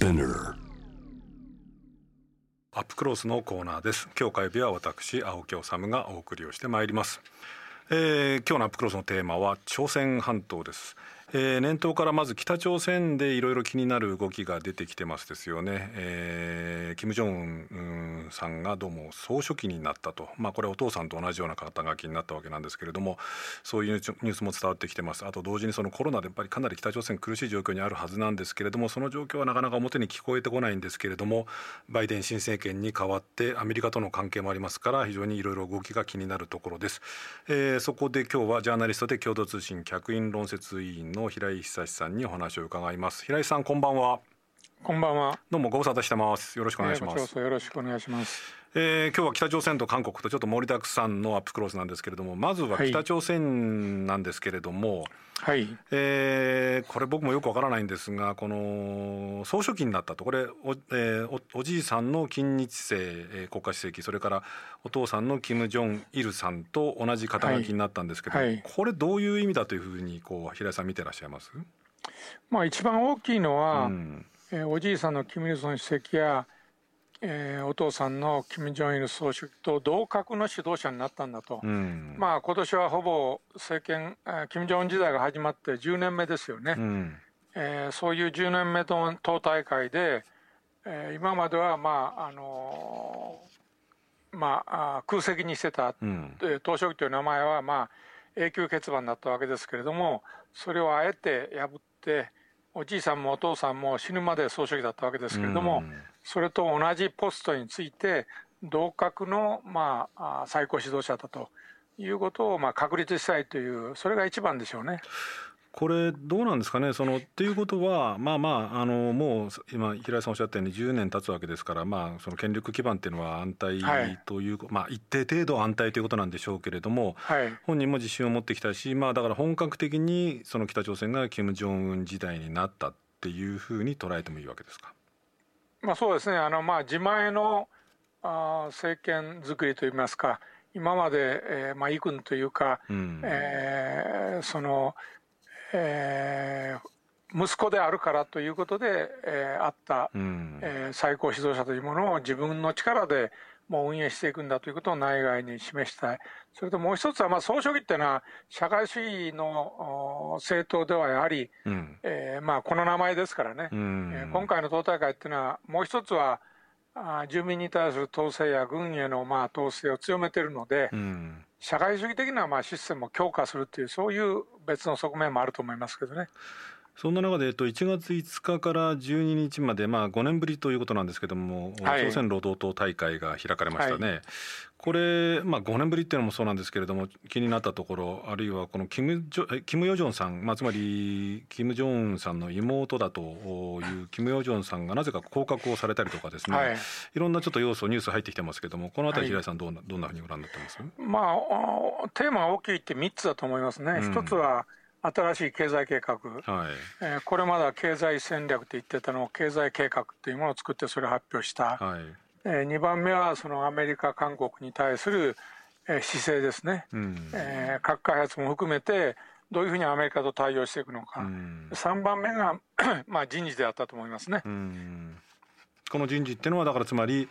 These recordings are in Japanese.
Spinner アップクロースのコーナーです。今日火曜日は私青木治がお送りをしてまいります、えー、今日のアップクロースのテーマは朝鮮半島です。えー、年頭からまず北朝鮮でいろいろ気になる動きが出てきてますですよね、えー、金正恩さんがどうも総書記になったと、まあ、これお父さんと同じような肩書きになったわけなんですけれどもそういうニュースも伝わってきてます。あと同時にそのコロナでやっぱりかなり北朝鮮苦しい状況にあるはずなんですけれどもその状況はなかなか表に聞こえてこないんですけれどもバイデン新政権に代わってアメリカとの関係もありますから非常にいろいろ動きが気になるところです、えー、そこで今日はジャーナリストで共同通信客員論説委員の平井久さんにお話を伺います。平井さんこんばんは。こんばんは。どうもご無沙汰してます。よろしくお願いします、よろしくお願いします。えー、今日は北朝鮮と韓国とちょっと盛りだくさんのアップクロースなんですけれどもまずは北朝鮮なんですけれども、はい、えー、これ僕もよくわからないんですがこの総書記になったとこれお,、えー、おおじいさんの金日成、えー、国家主席それからお父さんのキム・ジョンイルさんと同じ肩書きになったんですけど、はい。はい、これどういう意味だというふうにこう平井さん見てらっしゃいます？まあ一番大きいのは、うん、えー、おじいさんのキム・イルソン主席やえー、お父さんの金正日総書記と同格の指導者になったんだと、うん、まあ今年はほぼ政権、金正恩時代が始まって10年目ですよね、うん、えー、そういう10年目の党大会で、えー、今までは、まああのー、まあ、空席にしてた、うん、党書記という名前は、まあ、永久欠番だったわけですけれどもそれをあえて破っておじいさんもお父さんも死ぬまで総書記だったわけですけれども、うんそれと同じポストについて同格の、まあ、最高指導者だということを、まあ、確立したいというそれが一番でしょうね。これどうなんですかね？そのっていうことはまあまああのもう今平井さんおっしゃったように10年経つわけですからまあその権力基盤っていうのは安泰という、はい、まあ一定程度安泰ということなんでしょうけれども、はい、本人も自信を持ってきたしまあだから本格的にその北朝鮮が金正恩時代になったっていうふうに捉えてもいいわけですか？まあ、そうですね。あの、まあ、自前のあ政権作りといいますか今まで、えーまあ、異軍というか、うん、えー、その、えー、息子であるからということで、えー、あった、うん、えー、最高指導者というものを自分の力でもう運営していくんだということを内外に示したい。それともう一つは、まあ、総書記っていうのは、社会主義の政党ではやはり、うん、えー、まあ、この名前ですからね、うん、えー、今回の党大会っていうのは、もう一つは、あ住民に対する統制や軍へのまあ統制を強めているので、うん、社会主義的なまあシステムを強化するという、そういう別の側面もあると思いますけどね。そんな中で、えっと、1月5日から12日まで、まあ、5年ぶりということなんですけれども、はい、朝鮮労働党大会が開かれましたね、はい、これ、まあ、5年ぶりっていうのもそうなんですけれども、気になったところ、あるいはこのキム・ジョキムヨジョンさん、まあ、つまりキム・ジョンさんの妹だというキム・ヨジョンさんがなぜか降格をされたりとかですね、はい、いろんなちょっと要素、ニュース入ってきてますけれども、このあたり、平井さんどんな、どんなふうにご覧になってます、まあ、テーマが大きいって3つだと思いますね。一、うん、つは新しい経済計画、はい。えー、これまでは経済戦略と言ってたのを経済計画というものを作ってそれを発表した、はい、えー、2番目はそのアメリカ、韓国に対する、えー、姿勢ですね、うん、えー、核開発も含めてどういうふうにアメリカと対応していくのか、うん、3番目が まあ人事であったと思いますね。うん、この人事っていうのはだからつまり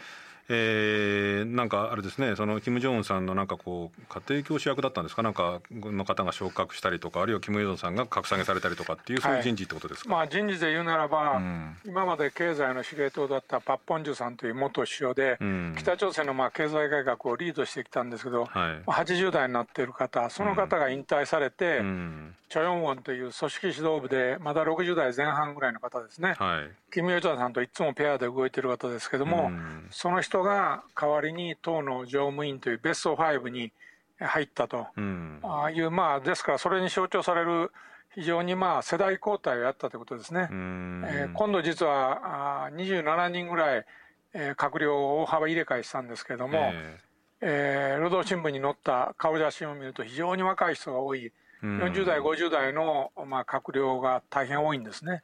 えー、なんかあれですねそのキム・ジョンウンさんのなんかこう家庭教師役だったんですか？なんかの方が昇格したりとかあるいはキム・ジョンさんが格下げされたりとかっていうそういう人事ってことですか、はい、まあ、人事で言うならば、うん、今まで経済の司令塔だったパッポンジュさんという元首相で、うん、北朝鮮のまあ経済改革をリードしてきたんですけど、はい、80代になっている方その方が引退されて、うん、チョ・ヨンウォンという組織指導部でまだ60代前半ぐらいの方ですね、はい、キム・ヨジョンさんといつもペアで動いている方ですけども、その人が代わりに党の常務委員というベスト5に入ったと、うん、ああいうまあですからそれに象徴される非常にまあ世代交代をやったということですね。えー、今度実はあ27人ぐらい、えー、閣僚を大幅入れ替えしたんですけれども、えー、えー、労働新聞に載った顔写真を見ると非常に若い人が多い。40代、50代の、まあ、閣僚が大変多いんですね。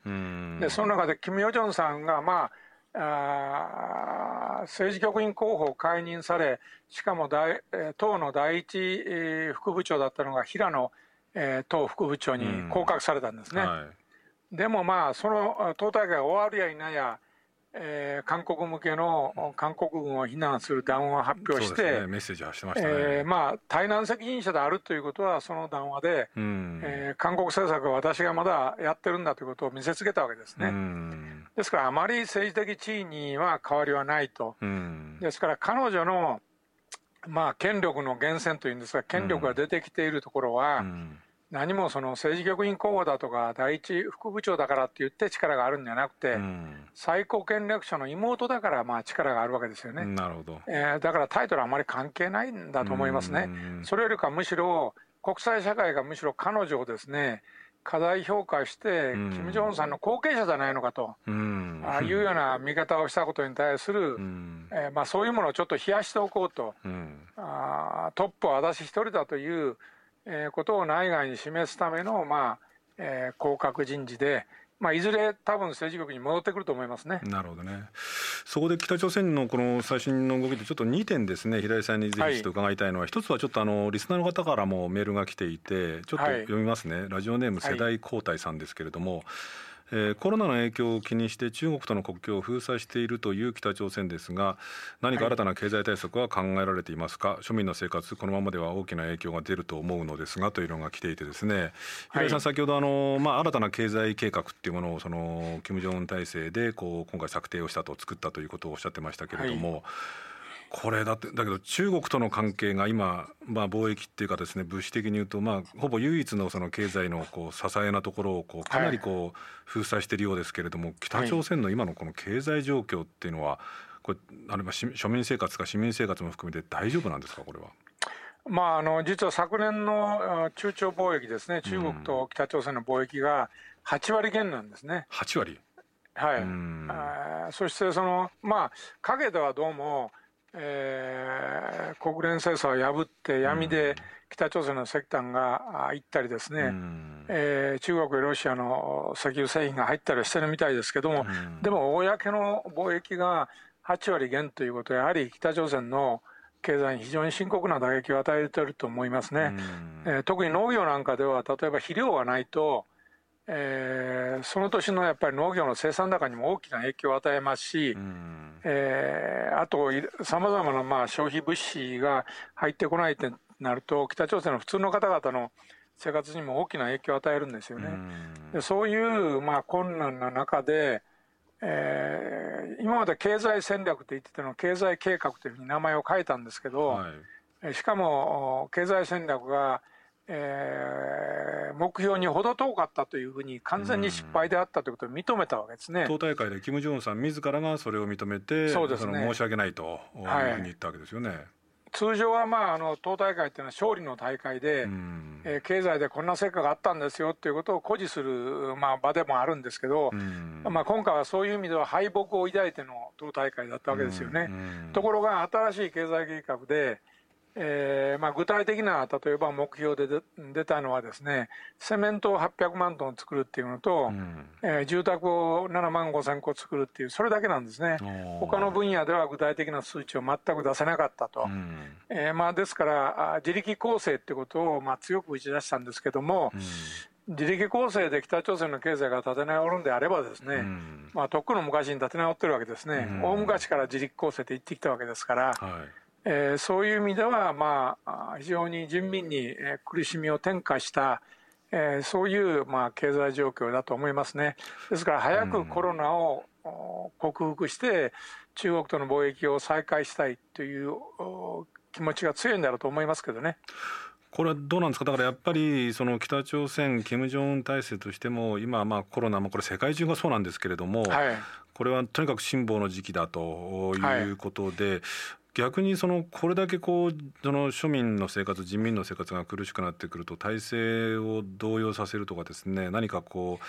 で、その中で、キム・ヨジョンさんが、まあ、あ政治局員候補を解任され、しかも大党の第一、えー、副部長だったのが平野、えー、党副部長に降格されたんですね。はい、でもまあ、その党大会が終わるやいなや、えー、韓国向けの韓国軍を非難する談話を発表して、ね、メッセージはしてましたね、えー、まあ、対南責任者であるということは、その談話で、うん、えー、韓国政策は私がまだやってるんだということを見せつけたわけですね。うん、ですから、あまり政治的地位には変わりはないと。うん、ですから、彼女の、まあ、権力の源泉というんですが、権力が出てきているところは、うん何もその政治局員候補だとか第一副部長だからって言って力があるんじゃなくて、うん、最高権力者の妹だからまあ力があるわけですよね。なるほど、えー、だからタイトルはあまり関係ないんだと思いますね。それよりかむしろ国際社会がむしろ彼女をですね過大評価して、金正恩さんの後継者じゃないのかと、うん、ああ いうような見方をしたことに対する、うん、えー、まあ、そういうものをちょっと冷やしておこうと、うん、あトップは私一人だというえー、ことを内外に示すための、まあえー、降格人事で、まあ、いずれ多分政治局に戻ってくると思いますね。なるほどね。そこで北朝鮮のこの最新の動きでちょっと2点ですね、平井さんにぜひと伺いたいのは、はい、一つはちょっとあのリスナーの方からもメールが来ていて、ちょっと読みますね。はい、ラジオネーム世代交代さんですけれども。はいえー、コロナの影響を気にして中国との国境を封鎖しているという北朝鮮ですが何か新たな経済対策は考えられていますか、はい、庶民の生活このままでは大きな影響が出ると思うのですがというのが来ていてですね。平井さん、先ほどあの、まあ、新たな経済計画っていうものをその金正恩体制でこう今回策定をしたと作ったということをおっしゃってましたけれども。はいこれだってだけど中国との関係が今、まあ、貿易っていうかですね物資的に言うと、まあ、ほぼ唯一のその経済のこう支えなところをこうかなりこう封鎖しているようですけれども、北朝鮮の今のこの経済状況っていうのはこれあるいは庶民生活か市民生活も含めて大丈夫なんですかこれは？まあ、あの実は昨年の中朝貿易ですね、中国と北朝鮮の貿易が8割減なんですね。8割？はい、あそしてその、まあ、陰ではどうも、えー、国連制裁を破って闇で北朝鮮の石炭が行ったりですね、うん、えー、中国やロシアの石油製品が入ったりしてるみたいですけども、うん、でも公の貿易が8割減ということはやはり北朝鮮の経済に非常に深刻な打撃を与えていると思いますね、うん、えー、特に農業なんかでは例えば肥料がないとえー、その年のやっぱり農業の生産高にも大きな影響を与えますし、うん、えー、あとさまざまなまあ消費物資が入ってこないってなると北朝鮮の普通の方々の生活にも大きな影響を与えるんですよね。うそういうまあ困難な中で、えー、今まで経済戦略と言ってたの経済計画というふうに名前を変えたんですけど、はい、しかも経済戦略がえー、目標に程遠かったというふうに完全に失敗であったということを認めたわけですね、党大会でキム・ジョンさん自らがそれを認めてそうです、ね、申し訳ないとい。うふうに言ったわけですよね。はい通常はまああの党大会っていうのは勝利の大会で、うん、えー、経済でこんな成果があったんですよということを誇示する、まあ、場でもあるんですけど、うん、まあ、今回はそういう意味では敗北を抱いての党大会だったわけですよね。うん、ところが新しい経済計画でえーまあ、具体的な例えば目標で出たのはですねセメントを800万トン作るっていうのと、うん、えー、住宅を7万5千個作るっていうそれだけなんですね。他の分野では具体的な数値を全く出せなかったと、うん、えー、まあ、ですから自力構成ってことをまあ強く打ち出したんですけども、うん、自力構成で北朝鮮の経済が立て直るんであればですね、まあ、とっくの昔に立て直ってるわけですね、大昔から自力構成って言ってきたわけですから、はいえー、そういう意味では、まあ、非常に人民に苦しみを転嫁した、えー、そういう、まあ、経済状況だと思いますね。ですから早くコロナを克服して中国との貿易を再開したいという気持ちが強いんだろうと思いますけどね。これはどうなんですか？だからやっぱりその北朝鮮金正恩体制としても今まあコロナもこれ世界中がそうなんですけれども、はい、これはとにかく辛抱の時期だということで、はい逆にそのこれだけこうその庶民の生活人民の生活が苦しくなってくると体制を動揺させるとかですね何かこ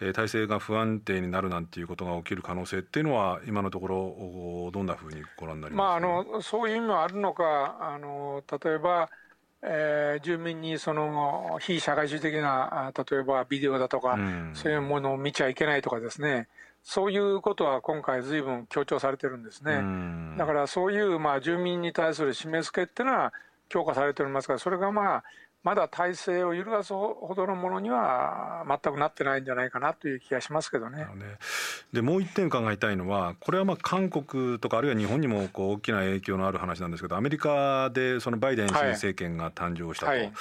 う、えー、体制が不安定になるなんていうことが起きる可能性っていうのは今のところどんなふうにご覧になりますか、まあ、あのそういう意味もあるのか。あの例えばえー、住民にその非社会主義的な例えばビデオだとか、うん、そういうものを見ちゃいけないとかですねそういうことは今回、ずいぶん強調されてるんですね。だからそういうまあ住民に対する締め付けっていうのは強化されておりますが、それがまあまだ体制を揺るがすほどのものには全くなってないんじゃないかなという気がしますけどね。ねでもう一点伺いたいのはこれはまあ韓国とかあるいは日本にもこう大きな影響のある話なんですけどアメリカでそのバイデン新政権が誕生したと。はいはい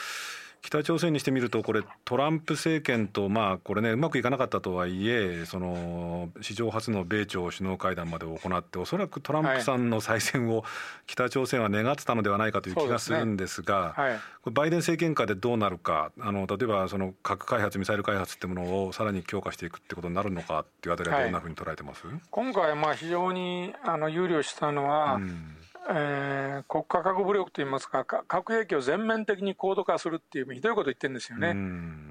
北朝鮮にしてみると、これ、トランプ政権と、まあ、これね、うまくいかなかったとはいえ、その史上初の米朝首脳会談まで行って、おそらくトランプさんの再選を北朝鮮は願ってたのではないかという気がするんですが、すねはい、バイデン政権下でどうなるか、あの例えばその核開発、ミサイル開発っていうものをさらに強化していくってことになるのかっていうあたりは、どんなふうに捉えてます、はい、今回、まあ非常にあの憂慮したのは、うんえー、国家核武力といいますか、核兵器を全面的に高度化するっていう、ひどいこと言ってるんですよね、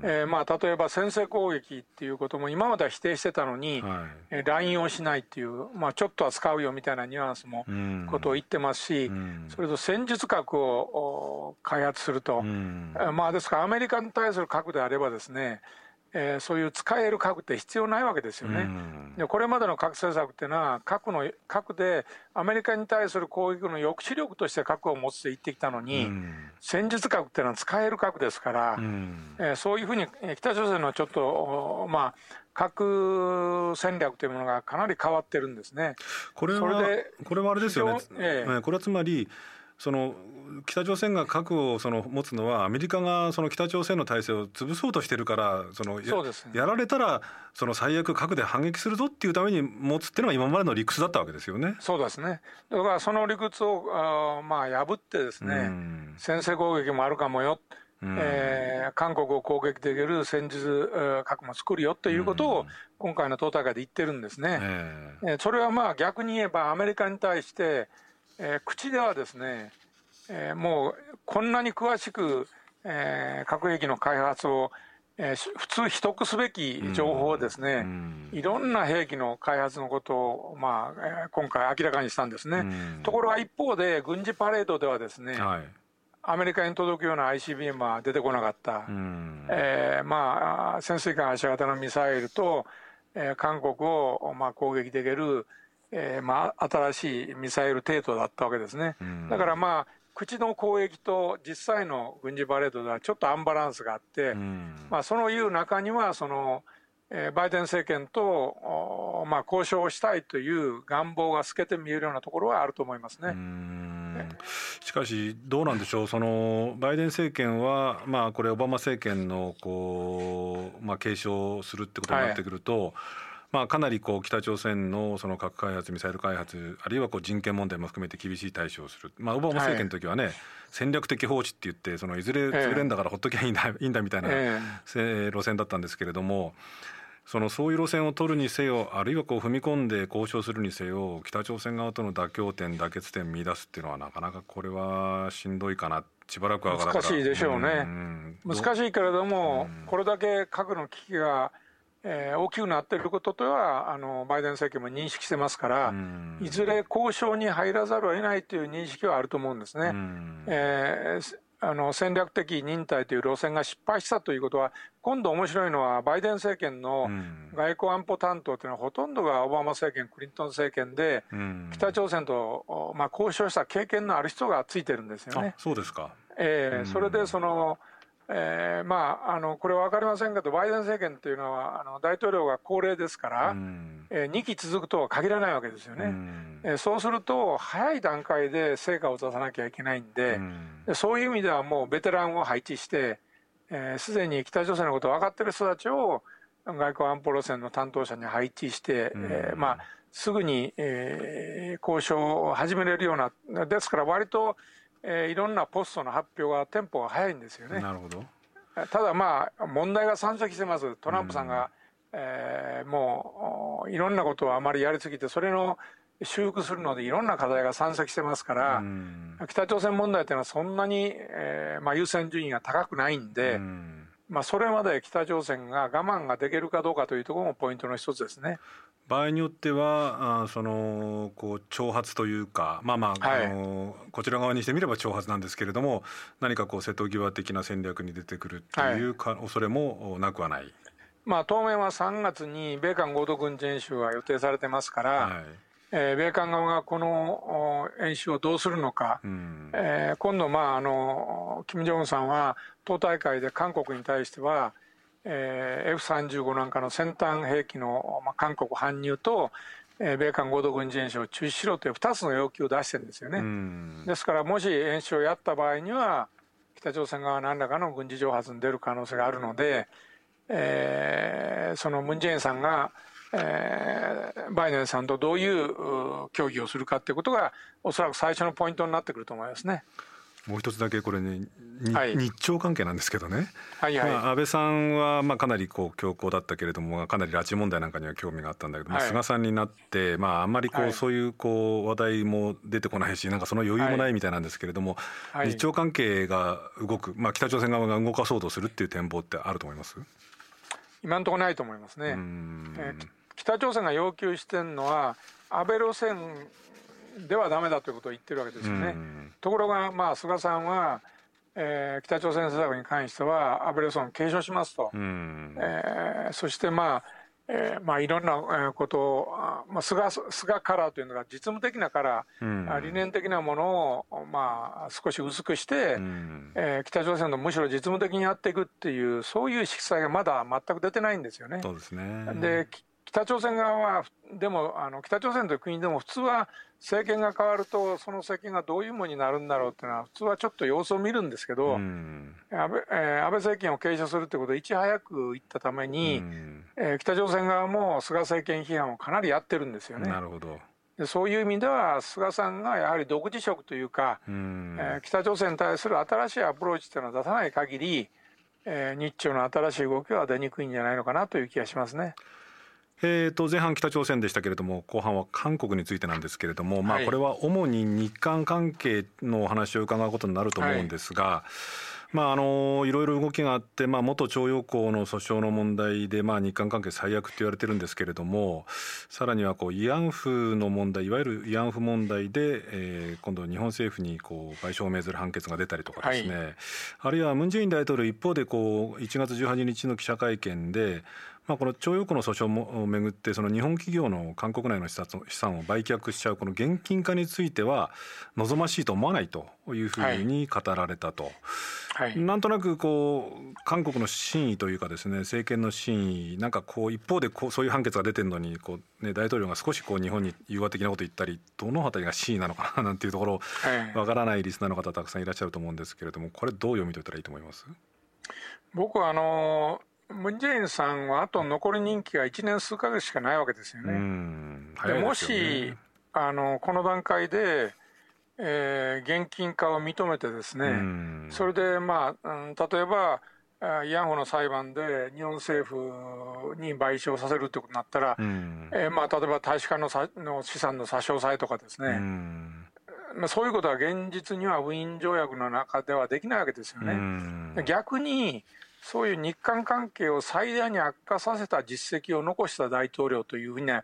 えーまあ、例えば先制攻撃っていうことも、今までは否定してたのに、はい、乱用しないっていう、まあ、ちょっとは使うよみたいなニュアンスもことを言ってますし、それと戦術核を開発すると、まあ、ですから、アメリカに対する核であればですね、えー、そういう使える核って必要ないわけですよね。でこれまでの核政策っていうのは核の核でアメリカに対する攻撃の抑止力として核を持つと言ってきたのに、戦術核っていうのは使える核ですから、えー、そういうふうに北朝鮮のちょっとまあ核戦略というものがかなり変わってるんですね。これはこれはあれですよね。えー、これはつまりその北朝鮮が核をその持つのはアメリカがその北朝鮮の体制を潰そうとしてるからそのや、ね、やられたらその最悪核で反撃するぞっていうために持つっていうのが今までの理屈だったわけですよね。そうですね。だからその理屈をあまあ破ってですね先制攻撃もあるかもよ。えー、韓国を攻撃できる戦術核も作るよということを今回の党大会で言ってるんですね。えー、それはまあ逆に言えばアメリカに対してえー、口ではですね、えー、もうこんなに詳しく、えー、核兵器の開発を、えー、普通秘匿すべき情報をですね、いろんな兵器の開発のことを、まあえー、今回明らかにしたんですね。ところが一方で軍事パレードではですね、はい。アメリカに届くような ICBM は出てこなかった、えー、まあ、潜水艦発射型のミサイルと、えー、韓国を、まあ、攻撃できる、えーまあ、新しいミサイル程度だったわけですね。だからまあ口の攻撃と実際の軍事パレードではちょっとアンバランスがあって、まあ、そのいう中にはその、えー、バイデン政権と、まあ、交渉したいという願望が透けて見えるようなところはあると思いますね。しかし、どうなんでしょう、そのバイデン政権は、まあ、これ、オバマ政権のこう、まあ、継承するってことになってくると、はいまあ、かなりこう北朝鮮のその核開発、ミサイル開発、あるいはこう人権問題も含めて厳しい対処をする、まあ、オバマ政権の時はね、はい、戦略的放置って言って、そのいずれ潰れんだからほっときゃいいんだ,、いいんだみたいな、路線だったんですけれども。そのそういう路線を取るにせよあるいはこう踏み込んで交渉するにせよ北朝鮮側との妥協点妥結点見出すっていうのはなかなかこれはしんどいかな。しばらくは難しいでしょうね、うん。う？ん、難しいけれども、うん、これだけ核の危機がえー、大きくなっていることとはあのバイデン政権も認識してますから、いずれ交渉に入らざるを得ないという認識はあると思うんですね。えーあの戦略的忍耐という路線が失敗したということは、今度面白いのは、バイデン政権の外交安保担当というのは、ほとんどがオバマ政権、クリントン政権で、北朝鮮と、まあ、交渉した経験のある人がついてるんですよね。そうですか、えー、それでそのえー、まあ、あのこれは分かりませんけど、バイデン政権というのは、あの大統領が高齢ですから、うん、えー、2期続くとは限らないわけですよね、うん、えー、そうすると、早い段階で成果を出さなきゃいけないんで、うん、そういう意味ではもうベテランを配置して、す、で、に北朝鮮のことを分かってる人たちを外交安保路線の担当者に配置して、うん、えー、まあ、すぐに、えー、交渉を始めれるような、ですから割と、えー、いろんなポストの発表がテンポが早いんですよね。なるほど。ただまあ問題が山積してます。トランプさんが、うん、えー、もういろんなことをあまりやりすぎてそれの修復するのでいろんな課題が山積してますから、うん、北朝鮮問題というのはそんなに、えーまあ、優先順位が高くないんで、うん、まあ、それまで北朝鮮が我慢ができるかどうかというところもポイントの一つですね。場合によってはあそのこう挑発というかまあまあ、はい、あのこちら側にしてみれば挑発なんですけれども何かこう瀬戸際的な戦略に出てくるっていうか、はい、恐れもなくはない。まあ、当面は3月に米韓合同軍事演習が予定されてますから、はいえー、米韓側がこの演習をどうするのか、うん、えー、今度、まあ、あの金正恩さんは党大会で韓国に対しては、えー、F35 なんかの先端兵器の、まあ、韓国搬入と、えー、米韓合同軍事演習を中止しろという2つの要求を出してるんですよね。うん、ですからもし演習をやった場合には北朝鮮側何らかの軍事挑発に出る可能性があるので、えー、そのムン・ジェインさんがえー、バイデンさんとどういう協議をするかということがおそらく最初のポイントになってくると思いますね。もう一つだけこれね、はい、日朝関係なんですけどね、はいはい、まあ、安倍さんはまあかなりこう強硬だったけれどもかなり拉致問題なんかには興味があったんだけども、はい、菅さんになって、まあ、あんまりこう、そういうこう話題も出てこないしなんかその余裕もないみたいなんですけれども、日朝関係が動く、まあ、北朝鮮側が動かそうとするっていう展望ってあると思います？今のところないと思いますね。えー北朝鮮が要求してるのは安倍路線ではだめだということを言ってるわけですよね。ところが、まあ、菅さんは、えー、北朝鮮政策に関しては安倍路線を継承しますと、えー、そしてまあえーまあ、いろんなことを、まあ、菅菅カラーというのが実務的なカラー、うん、理念的なものを、まあ、少し薄くして、うん、えー、北朝鮮のむしろ実務的にやっていくっていうそういう色彩がまだ全く出てないんですよね。そうですね。で北朝鮮側は、でもあの北朝鮮という国でも普通は政権が変わると、その政権がどういうものになるんだろうっていうのは、普通はちょっと様子を見るんですけど、安倍えー、安倍政権を継承するということをいち早く言ったために、えー、北朝鮮側も菅政権批判をかなりやってるんですよね。なるほどでそういう意味では、菅さんがやはり独自色というか、うえー、北朝鮮に対する新しいアプローチというのを出さない限り、えー、日朝の新しい動きは出にくいんじゃないのかなという気がしますね。えー、と前半北朝鮮でしたけれども後半は韓国についてなんですけれども、まあ、これは主に日韓関係のお話を伺うことになると思うんですが、はい。まあ、あのいろいろ動きがあって、まあ、元徴用工の訴訟の問題で、まあ、日韓関係最悪って言われてるんですけれどもさらにはこう慰安婦の問題いわゆる慰安婦問題で、えー、今度日本政府にこう賠償を命ずる判決が出たりとかですね、はい、あるいはムン・ジェイン大統領一方でこう1月18日の記者会見でまあ、この徴用工の訴訟をめぐってその日本企業の韓国内の資産を売却しちゃうこの現金化については望ましいと思わないというふうに語られたと、はい、なんとなくこう韓国の真意というかですね政権の真意なんかこう一方でこうそういう判決が出てるのにこう、ね、大統領が少しこう日本に融和的なこと言ったりどの辺りが真意なのかな なんていうところわからないリスナーの方たくさんいらっしゃると思うんですけれどもこれどう読み解いたらいいと思います？僕はあのムン・ジェインさんはあと残り任期が1年数か月しかないわけですよね。で、ね、もしあのこの段階で、えー、現金化を認めてですね、それで、まあ、うん、例えば慰安婦の裁判で日本政府に賠償させるということになったら、えー、まあ、例えば大使館のさの資産の差し押さえとかですね、まあ、そういうことは現実にはウィーン条約の中ではできないわけですよね。逆にそういう日韓関係を最大に悪化させた実績を残した大統領というふうにね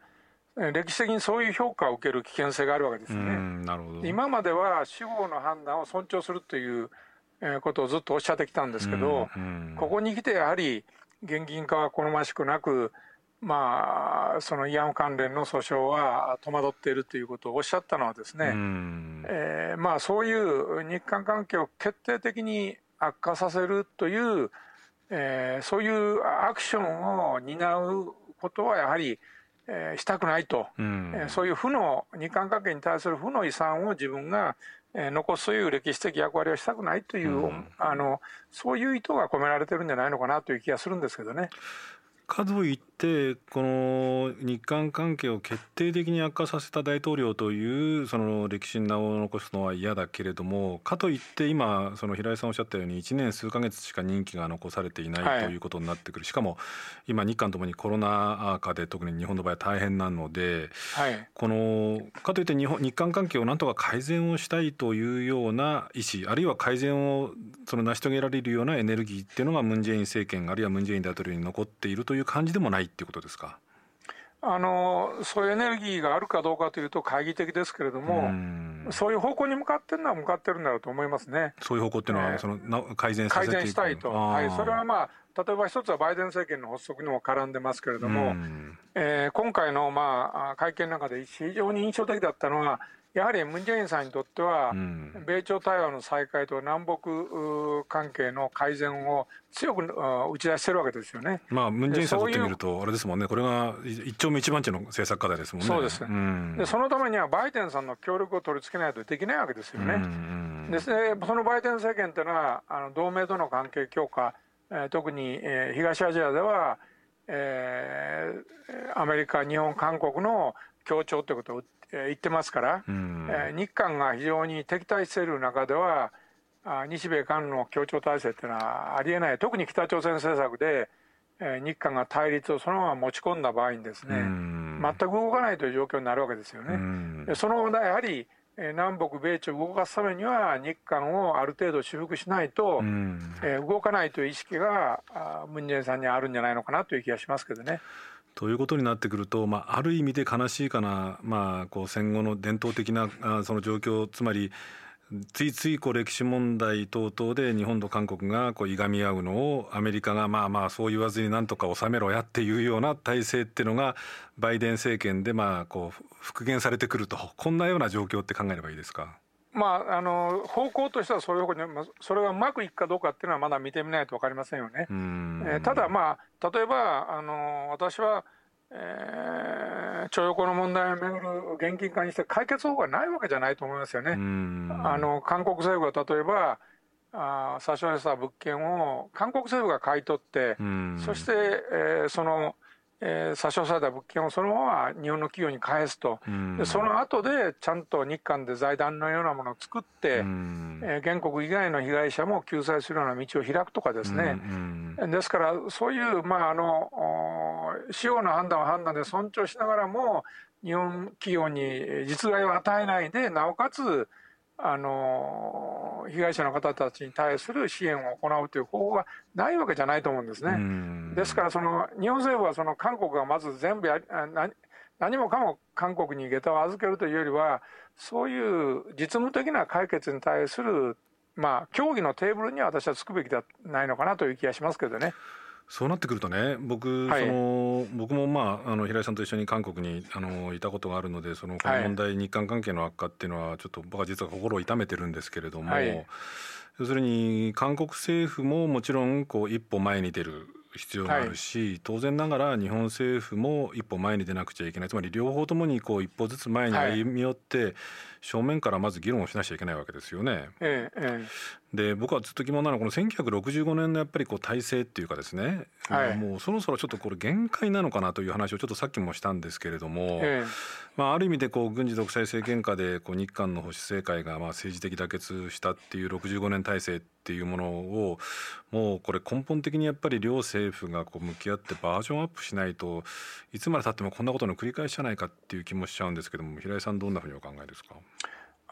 歴史的にそういう評価を受ける危険性があるわけですよね。なるほど。今までは司法の判断を尊重するということをずっとおっしゃってきたんですけど、ここに来てやはり現金化は好ましくなく、まあ、その慰安婦関連の訴訟は戸惑っているということをおっしゃったのはですね、えー、まあ、そういう日韓関係を決定的に悪化させるというえー、そういうアクションを担うことはやはり、えー、したくないと、うん、えー、そういう負の日韓関係に対する負の遺産を自分が、えー、残すという歴史的役割をしたくないという、うん、あのそういう意図が込められてるんじゃないのかなという気がするんですけどね。かといってこの日韓関係を決定的に悪化させた大統領というその歴史に名を残すのは嫌だけれどもかといって今その平井さんおっしゃったように1年数か月しか任期が残されていないということになってくる、しかも今日韓ともにコロナ禍で特に日本の場合は大変なので、はい、このかといって日本日韓関係をなんとか改善をしたいというような意思あるいは改善をその成し遂げられるようなエネルギーっていうのがムン・ジェイン政権あるいはムン・ジェイン大統領に残っているという感じでもないっていうことですか？あのそういうエネルギーがあるかどうかというと懐疑的ですけれども、そういう方向に向かってるのは向かってるんだろうと思いますね。そういう方向っていうのは、えー、その改善改善したいと、はい、それはまあ例えば一つはバイデン政権の発足にも絡んでますけれども、うん、えー、今回のまあ会見の中で非常に印象的だったのは、やはりムン・ジェインさんにとっては、うん、米朝対話の再開と南北関係の改善を強く打ち出してるわけですよね。まあ、ムン・ジェインさんにとってみると、あれですもんね、これが一丁目一番地の政策課題ですもんね。そうです、うん、でそのためにはバイデンさんの協力を取り付けないとできないわけですよね。うん、でそのバイデン政権というのは、あの同盟との関係強化、えー、特に、えー、東アジアでは、えー、アメリカ、日本、韓国の協調ということを言ってますから、日韓が非常に敵対している中では、日米韓の協調体制っていうのはありえない、特に北朝鮮政策で、え日韓が対立をそのまま持ち込んだ場合にですね、うん、全く動かないという状況になるわけですよね。うん、そのやはり南北米朝を動かすためには日韓をある程度修復しないと、うん、え動かないという意識がムン・ジェインさんにあるんじゃないのかなという気がしますけどね。ということになってくると、まあ、ある意味で悲しいかな、まあ、こう戦後の伝統的なあその状況つまりついついこう歴史問題等々で日本と韓国がこういがみ合うのをアメリカがまあまあそう言わずになんとか収めろやっていうような体制っていうのがバイデン政権でまあこう復元されてくるとこんなような状況って考えればいいですか？まあ、あの方向としてはそういう方向に、それがうまくいくかどうかっていうのはまだ見てみないと分かりませんよね。えー、ただ、まあ、例えばあの私は、えー、徴用工の問題をめぐる現金化にして解決法がないわけじゃないと思いますよね。あの韓国政府が例えばあ差し押さえた物件を韓国政府が買い取って、そして、えー、そのえー、差し押さえた物件をそのまま日本の企業に返すと、でその後でちゃんと日韓で財団のようなものを作って、えー、原告以外の被害者も救済するような道を開くとかですね、ですからそういう、まあ、あの司法の判断は判断で尊重しながらも日本企業に実害を与えないでなおかつあの被害者の方たちに対する支援を行うという方法がないわけじゃないと思うんですね。ですからその日本政府はその韓国がまず全部や何何もかも韓国に下駄を預けるというよりはそういう実務的な解決に対するまあ協議のテーブルには私はつくべきではないのかなという気がしますけどね。そうなってくるとね僕、はい、その僕も、まあ、あの平井さんと一緒に韓国にあのいたことがあるのでそのこの問題、はい、日韓関係の悪化っていうのはちょっと僕は実は心を痛めてるんですけれども、はい、要するに韓国政府ももちろんこう一歩前に出る必要があるし、はい、当然ながら日本政府も一歩前に出なくちゃいけない。つまり両方ともにこう一歩ずつ前に歩み寄って、正面からまず議論をしなきゃいけないわけですよね。ええ、で僕はずっと疑問なのはこの1965年のやっぱりこう体制っていうかですね、はい、もうそろそろちょっとこれ限界なのかなという話をちょっとさっきもしたんですけれども、えまあ、ある意味でこう軍事独裁政権下でこう日韓の保守政界がまあ政治的妥結したっていう65年体制っていうものをもうこれ根本的にやっぱり両政府がこう向き合ってバージョンアップしないといつまでたってもこんなことの繰り返しじゃないかっていう気もしちゃうんですけども平井さんどんなふうにお考えですか？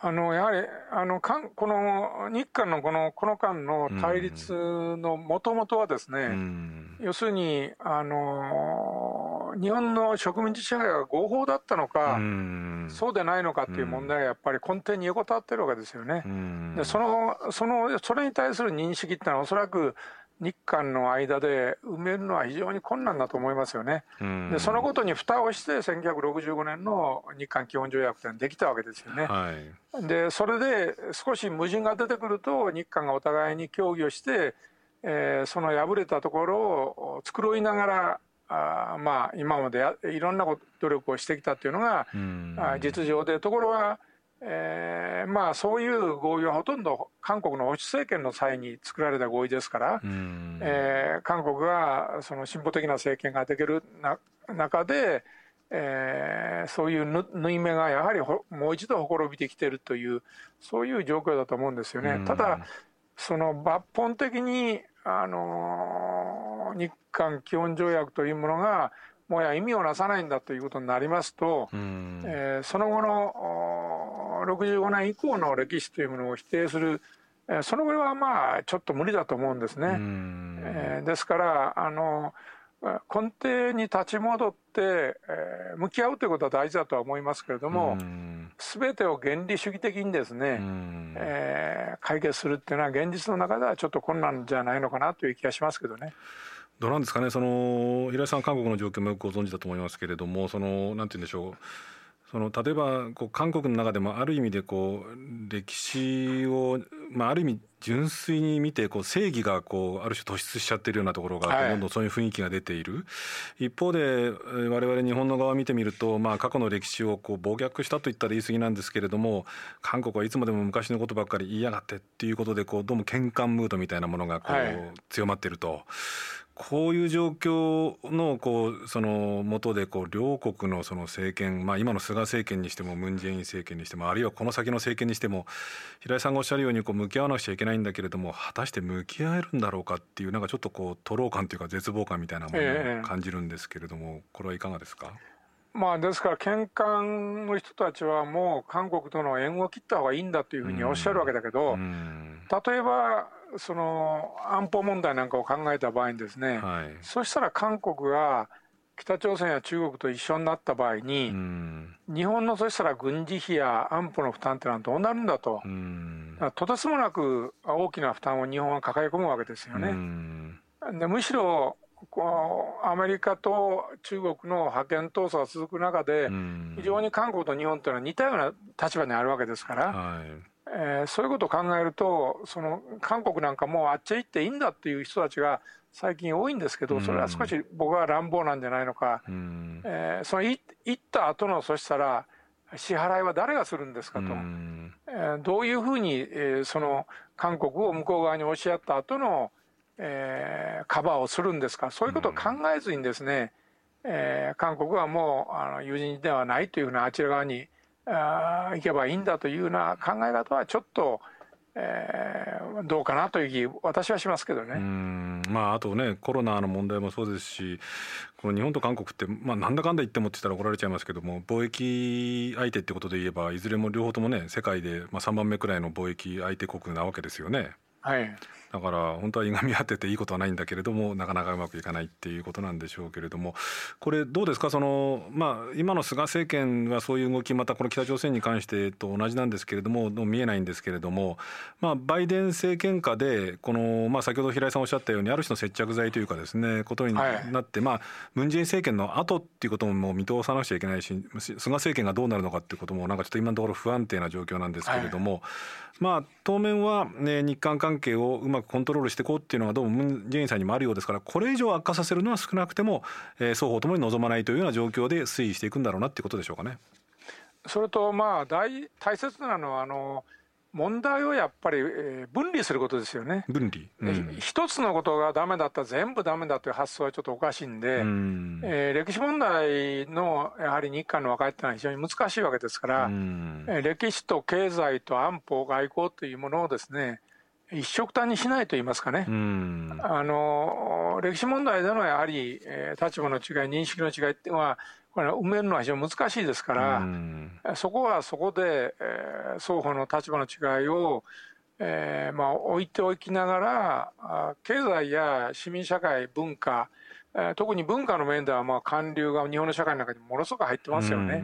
あのやはりあのかんこの日韓のこのこの間の対立のもともとはですね、うん、要するにあの日本の植民地支配が合法だったのか、うん、そうでないのかっていう問題がやっぱり根底に横たわってるわけですよね。うん、でそのそのそれに対する認識ってのはおそらく日韓の間で埋めるのは非常に困難だと思いますよね。でそのことに蓋をして1965年の日韓基本条約ってできたわけですよね。はい、でそれで少し矛盾が出てくると日韓がお互いに協議をして、えー、その破れたところを繕いながらあまあ今までやいろんな努力をしてきたというのが、実情でところがえー、まあそういう合意はほとんど韓国の保守政権の際に作られた合意ですから、えー、韓国がその進歩的な政権ができるな中で、えー、そういう縫い目がやはりもう一度ほころびてきているというそういう状況だと思うんですよね。ただその抜本的にあの日韓基本条約というものがもや意味をなさないんだということになりますと、えー、その後の65年以降の歴史というものを否定する、えー、その上はまあちょっと無理だと思うんですね。えー、ですからあの根底に立ち戻って、えー、向き合うということは大事だとは思いますけれども、すべてを原理主義的にですね、えー、解決するっていうのは現実の中ではちょっと困難じゃないのかなという気がしますけどね。どうなんですかね。その平井さん韓国の状況もよくご存知だと思いますけれどもそのなんて言うんでしょうその例えばこう韓国の中でもある意味でこう歴史を、まあ、ある意味純粋に見てこう正義がこうある種突出しちゃってるようなところがどんどんそういう雰囲気が出ている、一方で我々日本の側を見てみると、まあ、過去の歴史をこう暴虐したといったら言い過ぎなんですけれども韓国はいつまでも昔のことばっかり言いやがってっていうことでこうどうも喧嘩ムードみたいなものがこう強まっていると。こういう状況のこうその元でこう両国のその政権、まあ、今の菅政権にしてもムン・ジェイン政権にしてもあるいはこの先の政権にしても平井さんがおっしゃるようにこう向き合わなくちゃいけないんだけれども果たして向き合えるんだろうかっていうなんかちょっとこう徒労感というか絶望感みたいなものを感じるんですけれども、これはいかがですか？まあ、ですから、献還の人たちはもう韓国との縁を切った方がいいんだというふうにおっしゃるわけだけど、例えばその安保問題なんかを考えた場合にですね、はい、そしたら韓国が北朝鮮や中国と一緒になった場合に、日本のそしたら軍事費や安保の負担ってのはどうなるんだと、とてつもなく大きな負担を日本は抱え込むわけですよね。でむしろアメリカと中国の覇権闘争が続く中で、非常に韓国と日本というのは似たような立場にあるわけですから。はい。えー、そういうことを考えるとその韓国なんかもうあっちへ行っていいんだっていう人たちが最近多いんですけどそれは少し僕は乱暴なんじゃないのか、うん、えー、その行った後のそしたら支払いは誰がするんですかと、うん、えー、どういうふうに、えー、その韓国を向こう側に押し合った後の、えー、カバーをするんですか？そういうことを考えずにですね、えー、韓国はもうあの友人ではないというふうなあちら側にあ行けばいいんだというような考え方はちょっと、えー、どうかなという気私はしますけどね。まあ、あとねコロナの問題もそうですしこの日本と韓国って、まあ、なんだかんだ言ってもって言ったら怒られちゃいますけども貿易相手ってことで言えばいずれも両方ともね世界で、まあ、3番目くらいの貿易相手国なわけですよね。はいだから本当はいがみ合ってていいことはないんだけれどもなかなかうまくいかないっていうことなんでしょうけれども。これどうですか？その、まあ、今の菅政権はそういう動きまたこの北朝鮮に関してと同じなんですけれども見えないんですけれども、まあ、バイデン政権下でこの、まあ、先ほど平井さんおっしゃったようにある種の接着剤というかですねことになって、はい、まあ、ムン・ジェイン政権の後っていうことももう見通さなくちゃいけないし菅政権がどうなるのかっていうこともなんかちょっと今のところ不安定な状況なんですけれども、はい、まあ、当面は、ね、日韓関係をうまくコントロールしていこうっていうのがどうもムン・ジェインさんにもあるようですからこれ以上悪化させるのは少なくても、えー、双方ともに望まないというような状況で推移していくんだろうなっていうことでしょうかね。それとまあ大大切なのはあの問題をやっぱり分離することですよね。分離、うん、一つのことがダメだったら全部ダメだという発想はちょっとおかしいんで、うん、えー、歴史問題のやはり日韓の和解っていうのは非常に難しいわけですから、うん、歴史と経済と安保外交というものをですね一緒くたにしないと言いますかね、あの歴史問題でのやはり、えー、立場の違い認識の違いっていうのはこれ埋めるのは非常に難しいですから、そこはそこで、えー、双方の立場の違いを、えーまあ、置いておきながら経済や市民社会文化特に文化の面ではまあ韓流が日本の社会の中にものすごく入ってますよね。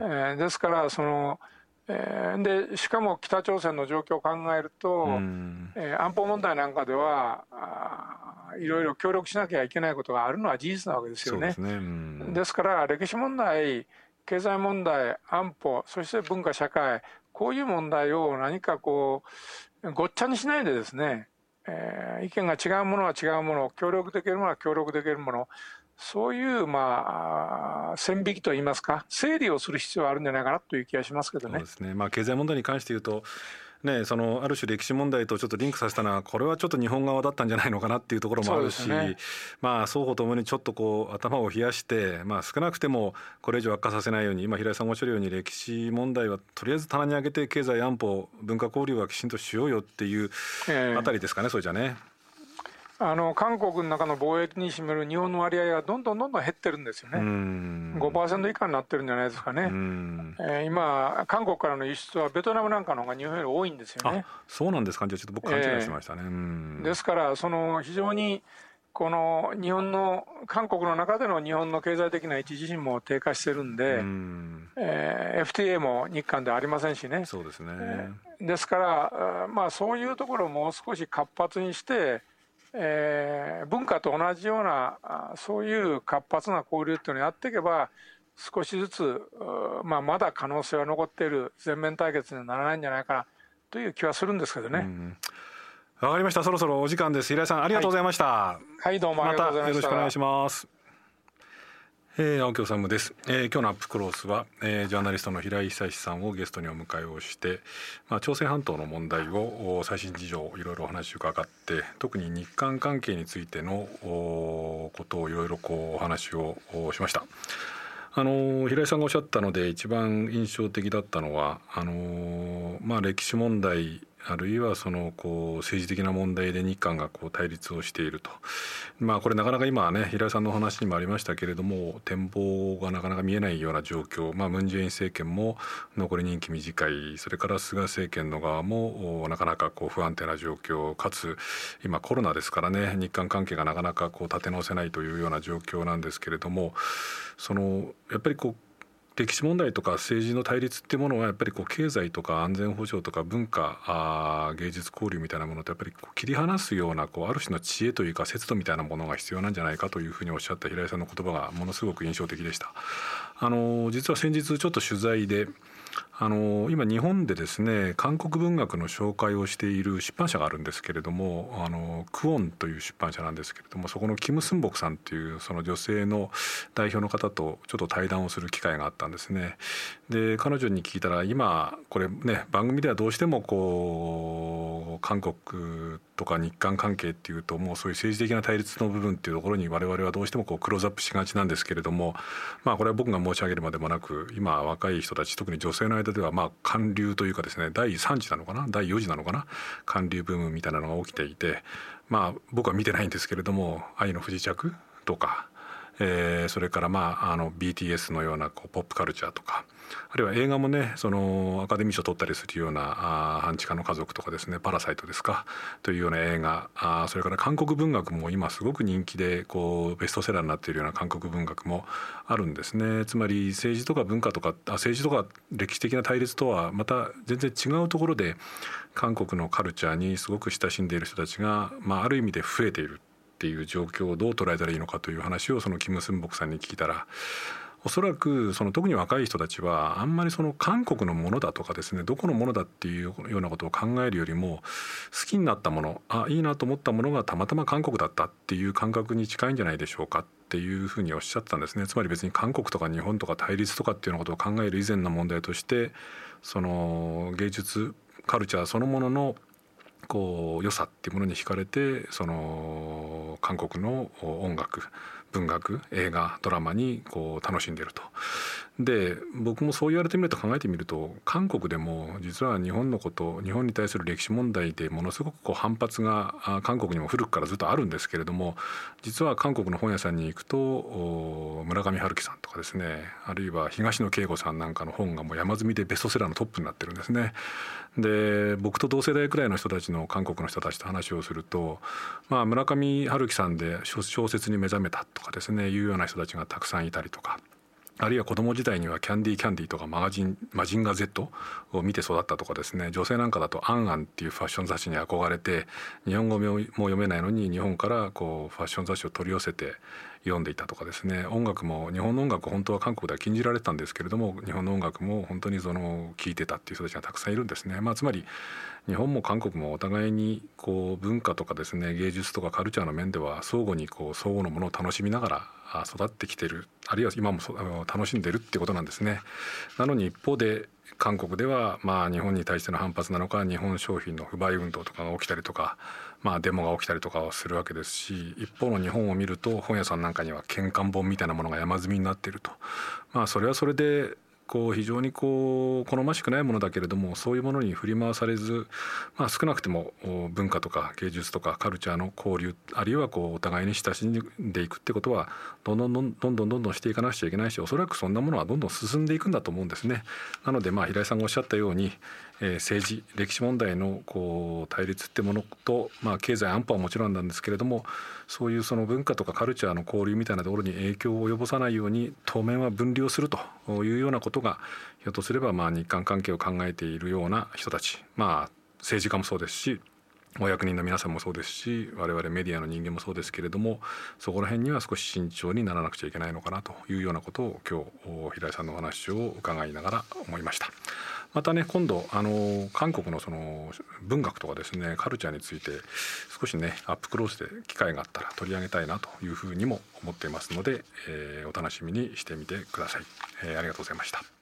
えー、ですからそのえー、でしかも北朝鮮の状況を考えると、えー、安保問題なんかではあいろいろ協力しなきゃいけないことがあるのは事実なわけですよね。ですね。ですから歴史問題経済問題安保そして文化社会こういう問題を何かこうごっちゃにしないでですね、えー、意見が違うものは違うもの協力できるものは協力できるものそういうまあ線引きといいますか整理をする必要はあるんじゃないかなという気がしますけどね。そうですね。まあ経済問題に関して言うと。ね、そのある種歴史問題とちょっとリンクさせたのはこれはちょっと日本側だったんじゃないのかなっていうところもあるし、ね、まあ双方ともにちょっとこう頭を冷やして、まあ、少なくてもこれ以上悪化させないように今平井さんがおっしゃるように歴史問題はとりあえず棚に上げて経済安保文化交流はきちんとしようよっていうあたりですかね、えー、それじゃね。あの韓国の中の貿易に占める日本の割合がどんどんどんどん減ってるんですよね。5%以下になってるんじゃないですかね。えー、今韓国からの輸出はベトナムなんかの方が日本より多いんですよね。そうなんですか？じゃあちょっと僕勘違いしてましたね。ですからその非常にこの日本の韓国の中での日本の経済的な位置自身も低下してるんで、んえー、FTA も日韓ではありませんしね。そうですね、えー、ですから、まあ、そういうところをもう少し活発にして、えー、文化と同じようなそういう活発な交流っていうのをやっていけば少しずつ、まあ、まだ可能性は残っている全面対決にはならないんじゃないかなという気はするんですけどね。わかりました。そろそろお時間です。平井さん、ありがとうございました。はい、はい、どうもありがとうございました。またよろしくお願いします。えー、青木治です、えー、今日のアップクロースは、えー、ジャーナリストの平井久志さんをゲストにお迎えをして、まあ、朝鮮半島の問題を最新事情いろいろお話を伺って特に日韓関係についてのことをいろいろこうお話をしました。あの平井さんがおっしゃったので一番印象的だったのはあの、まあ、歴史問題あるいはそのこう政治的な問題で日韓がこう対立をしていると、まあ、これなかなか今ね平井さんのお話にもありましたけれども展望がなかなか見えないような状況、ま、ムン・ジェイン政権も残り任期短い。それから菅政権の側もなかなかこう不安定な状況。かつ今コロナですからね日韓関係がなかなかこう立て直せないというような状況なんですけれどもそのやっぱりこう歴史問題とか政治の対立っていうものはやっぱりこう経済とか安全保障とか文化あ芸術交流みたいなものとやっぱりこう切り離すようなこうある種の知恵というか節度みたいなものが必要なんじゃないかというふうにおっしゃった平井さんの言葉がものすごく印象的でした。あの実は先日ちょっと取材であの今日本でですね韓国文学の紹介をしている出版社があるんですけれどもあのクオンという出版社なんですけれどもそこのキム・スンボクさんっていうその女性の代表の方とちょっと対談をする機会があったんですね。で彼女に聞いたら今これね番組ではどうしてもこう韓国とか日韓関係っていうともうそういう政治的な対立の部分っていうところに我々はどうしてもこうクローズアップしがちなんですけれどもまあこれは僕が申し上げるまでもなく今若い人たち特に女性の間ではまあ韓流というかですね第3次なのかな？第4次なのかな？韓流ブームみたいなのが起きていてまあ僕は見てないんですけれども「愛の不時着」とかえー、それからまああの BTS のようなこうポップカルチャーとかあるいは映画もねそのアカデミー賞を取ったりするような「あ半地下の家族」とかですね「パラサイト」ですかというような映画あそれから韓国文学も今すごく人気でこうベストセラーになっているような韓国文学もあるんですね。つまり政治とか文化とかあ政治とか歴史的な対立とはまた全然違うところで韓国のカルチャーにすごく親しんでいる人たちが、まあ、ある意味で増えている。っていう状況をどう捉えたらいいのかという話をそのキム・スンボクさんに聞いたらおそらくその特に若い人たちはあんまりその韓国のものだとかですねどこのものだっていうようなことを考えるよりも好きになったものあいいなと思ったものがたまたま韓国だったっていう感覚に近いんじゃないでしょうかっていうふうにおっしゃったんですね。つまり別に韓国とか日本とか対立とかっていうようなことを考える以前の問題としてその芸術カルチャーそのもののこう良さっていうものに惹かれてその韓国の音楽文学映画ドラマにこう楽しんでると。で僕もそう言われてみると考えてみると韓国でも実は日本のこと日本に対する歴史問題でものすごくこう反発が韓国にも古くからずっとあるんですけれども実は韓国の本屋さんに行くと村上春樹さんとかですねあるいは東野圭吾さんなんかの本がもう山積みでベストセラーのトップになってるんですね。で僕と同世代くらいの人たちの韓国の人たちと話をすると、まあ、村上春樹さんで小説に目覚めたとかですねいうような人たちがたくさんいたりとか。あるいは子供時代にはキャンディーキャンディーとかマガジンマジンガー Z を見て育ったとかですね女性なんかだと「アンアン」っていうファッション雑誌に憧れて日本語も読めないのに日本からこうファッション雑誌を取り寄せて読んでいたとかですね音楽も日本の音楽本当は韓国では禁じられてたんですけれども日本の音楽も本当にその聴いてたっていう人たちがたくさんいるんですね。まあ、つまり日本も韓国もお互いにこう文化とかですね芸術とかカルチャーの面では相互にこう相互のものを楽しみながら育ってきてるあるいは今も楽しんでるってことなんですね。なのに一方で韓国ではまあ日本に対しての反発なのか日本商品の不買運動とかが起きたりとかまあデモが起きたりとかをするわけですし一方の日本を見ると本屋さんなんかには喧嘩本みたいなものが山積みになっているとまあそれはそれでこう非常にこう好ましくないものだけれどもそういうものに振り回されず、まあ、少なくても文化とか芸術とかカルチャーの交流あるいはこうお互いに親しんでいくってことはどんどんどんどんどんどんどんしていかなくちゃいけないしおそらくそんなものはどんどん進んでいくんだと思うんですね。なのでまあ平井さんがおっしゃったように、え、政治歴史問題のこう対立ってものと、まあ、経済安保はもちろんなんですけれどもそういうその文化とかカルチャーの交流みたいなところに影響を及ぼさないように当面は分離をするというようなことがひょっとすればまあ日韓関係を考えているような人たちまあ政治家もそうですしお役人の皆さんもそうですし我々メディアの人間もそうですけれどもそこら辺には少し慎重にならなくちゃいけないのかなというようなことを今日平井さんのお話を伺いながら思いました。またね今度あの韓国のその文学とかですねカルチャーについて少しねアップクロースで機会があったら取り上げたいなというふうにも思っていますので、えー、お楽しみにしてみてください、えー、ありがとうございました。